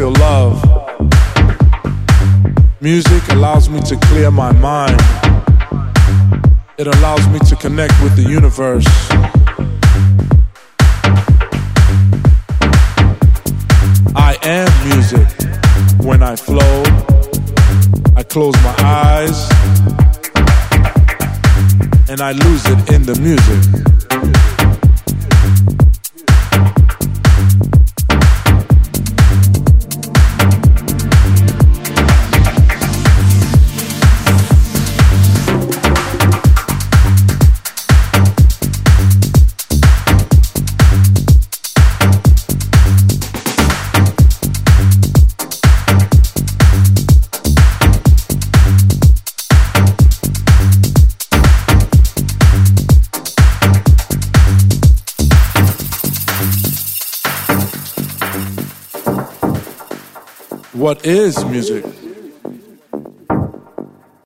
feel love. Music allows me to clear my mind. It allows me to connect with the universe. I am music. When I flow, I close my eyes and I lose it in the music. What is music?